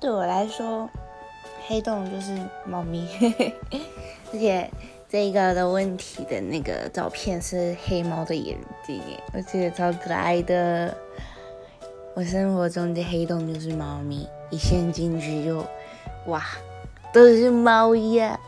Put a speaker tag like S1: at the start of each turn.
S1: 对我来说，黑洞就是猫咪，而且这个的问题的那个照片是黑猫的眼睛，我觉得超可爱的。我生活中的黑洞就是猫咪，一陷进去就哇，都是猫呀。